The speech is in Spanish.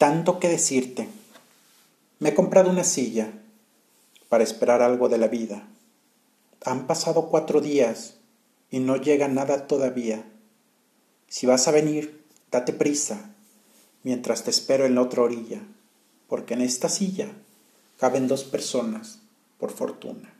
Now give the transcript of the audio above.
tanto que decirte. Me he comprado una silla para esperar algo de la vida. Han pasado cuatro días y no llega nada todavía. Si vas a venir, date prisa, mientras te espero en la otra orilla, porque en esta silla caben dos personas, por fortuna.